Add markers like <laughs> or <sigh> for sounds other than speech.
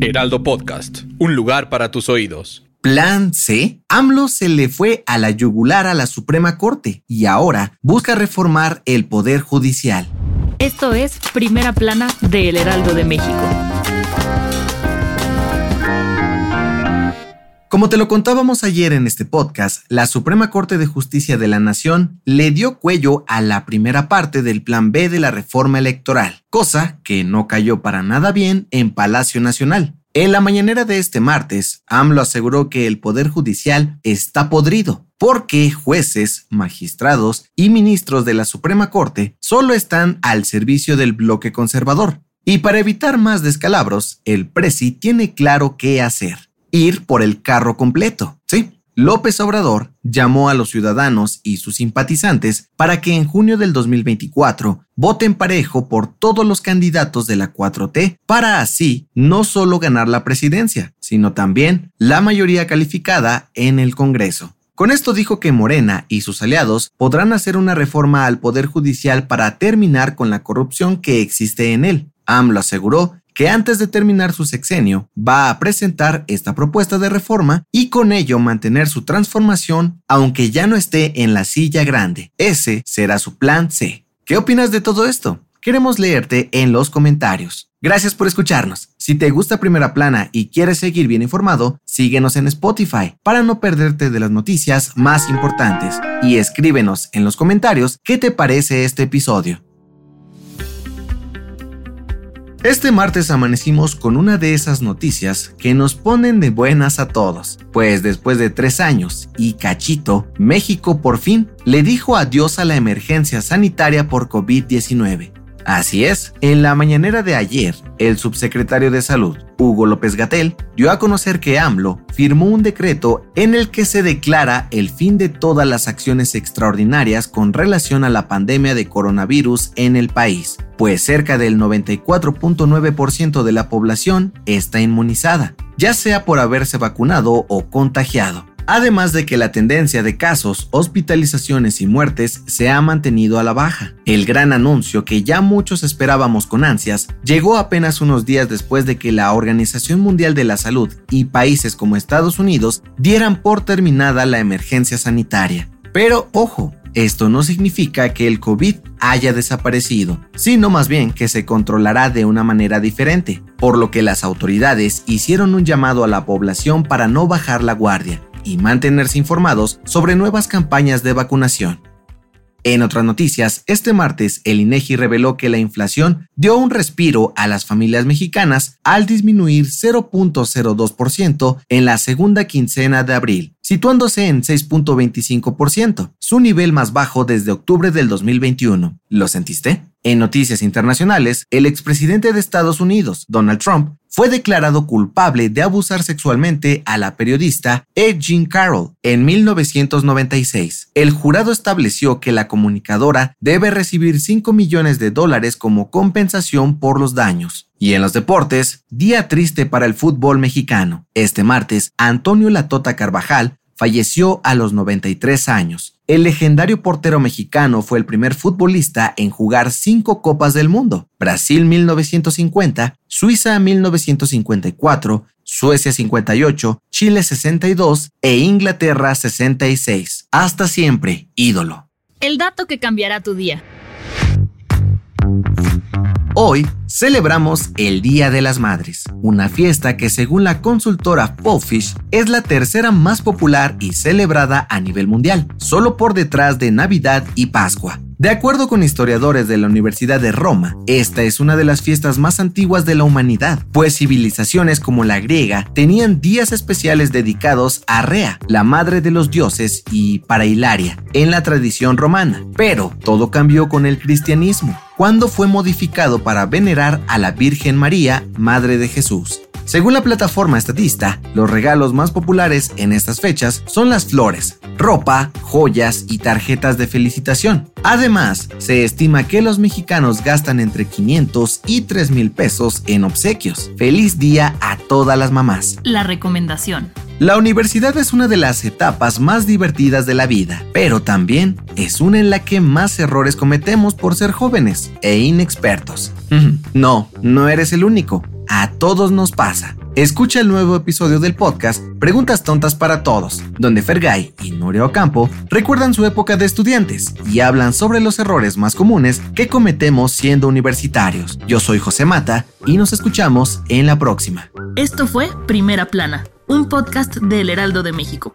Heraldo Podcast, un lugar para tus oídos. Plan C. AMLO se le fue a la yugular a la Suprema Corte y ahora busca reformar el Poder Judicial. Esto es Primera Plana de El Heraldo de México. Como te lo contábamos ayer en este podcast, la Suprema Corte de Justicia de la Nación le dio cuello a la primera parte del Plan B de la reforma electoral, cosa que no cayó para nada bien en Palacio Nacional. En la mañanera de este martes, AMLO aseguró que el Poder Judicial está podrido, porque jueces, magistrados y ministros de la Suprema Corte solo están al servicio del bloque conservador. Y para evitar más descalabros, el Presi tiene claro qué hacer ir por el carro completo. Sí, López Obrador llamó a los ciudadanos y sus simpatizantes para que en junio del 2024 voten parejo por todos los candidatos de la 4T para así no solo ganar la presidencia, sino también la mayoría calificada en el Congreso. Con esto dijo que Morena y sus aliados podrán hacer una reforma al Poder Judicial para terminar con la corrupción que existe en él. AMLO aseguró que antes de terminar su sexenio va a presentar esta propuesta de reforma y con ello mantener su transformación aunque ya no esté en la silla grande. Ese será su plan C. ¿Qué opinas de todo esto? Queremos leerte en los comentarios. Gracias por escucharnos. Si te gusta Primera Plana y quieres seguir bien informado, síguenos en Spotify para no perderte de las noticias más importantes y escríbenos en los comentarios qué te parece este episodio. Este martes amanecimos con una de esas noticias que nos ponen de buenas a todos, pues después de tres años y cachito, México por fin le dijo adiós a la emergencia sanitaria por COVID-19. Así es, en la mañanera de ayer, el subsecretario de Salud, Hugo López Gatel, dio a conocer que AMLO firmó un decreto en el que se declara el fin de todas las acciones extraordinarias con relación a la pandemia de coronavirus en el país, pues cerca del 94.9% de la población está inmunizada, ya sea por haberse vacunado o contagiado además de que la tendencia de casos, hospitalizaciones y muertes se ha mantenido a la baja. El gran anuncio que ya muchos esperábamos con ansias llegó apenas unos días después de que la Organización Mundial de la Salud y países como Estados Unidos dieran por terminada la emergencia sanitaria. Pero ojo, esto no significa que el COVID haya desaparecido, sino más bien que se controlará de una manera diferente, por lo que las autoridades hicieron un llamado a la población para no bajar la guardia y mantenerse informados sobre nuevas campañas de vacunación. En otras noticias, este martes el INEGI reveló que la inflación dio un respiro a las familias mexicanas al disminuir 0.02% en la segunda quincena de abril, situándose en 6.25%, su nivel más bajo desde octubre del 2021. ¿Lo sentiste? En noticias internacionales, el expresidente de Estados Unidos, Donald Trump, fue declarado culpable de abusar sexualmente a la periodista Ed Jean Carroll en 1996. El jurado estableció que la comunicadora debe recibir 5 millones de dólares como compensación por los daños. Y en los deportes, día triste para el fútbol mexicano. Este martes, Antonio Latota Carvajal falleció a los 93 años. El legendario portero mexicano fue el primer futbolista en jugar cinco Copas del Mundo. Brasil 1950, Suiza 1954, Suecia 58, Chile 62 e Inglaterra 66. Hasta siempre, ídolo. El dato que cambiará tu día. Hoy celebramos el Día de las Madres, una fiesta que según la consultora Pofish es la tercera más popular y celebrada a nivel mundial, solo por detrás de Navidad y Pascua. De acuerdo con historiadores de la Universidad de Roma, esta es una de las fiestas más antiguas de la humanidad, pues civilizaciones como la griega tenían días especiales dedicados a Rea, la madre de los dioses, y para Hilaria, en la tradición romana. Pero todo cambió con el cristianismo, cuando fue modificado para venerar a la Virgen María, Madre de Jesús. Según la plataforma estatista, los regalos más populares en estas fechas son las flores, ropa, joyas y tarjetas de felicitación. Además, se estima que los mexicanos gastan entre 500 y 3 mil pesos en obsequios. Feliz día a todas las mamás. La recomendación. La universidad es una de las etapas más divertidas de la vida, pero también es una en la que más errores cometemos por ser jóvenes e inexpertos. <laughs> No, no eres el único. A todos nos pasa. Escucha el nuevo episodio del podcast Preguntas Tontas para Todos, donde Fergay y Nuria Ocampo recuerdan su época de estudiantes y hablan sobre los errores más comunes que cometemos siendo universitarios. Yo soy José Mata y nos escuchamos en la próxima. Esto fue Primera Plana, un podcast del Heraldo de México.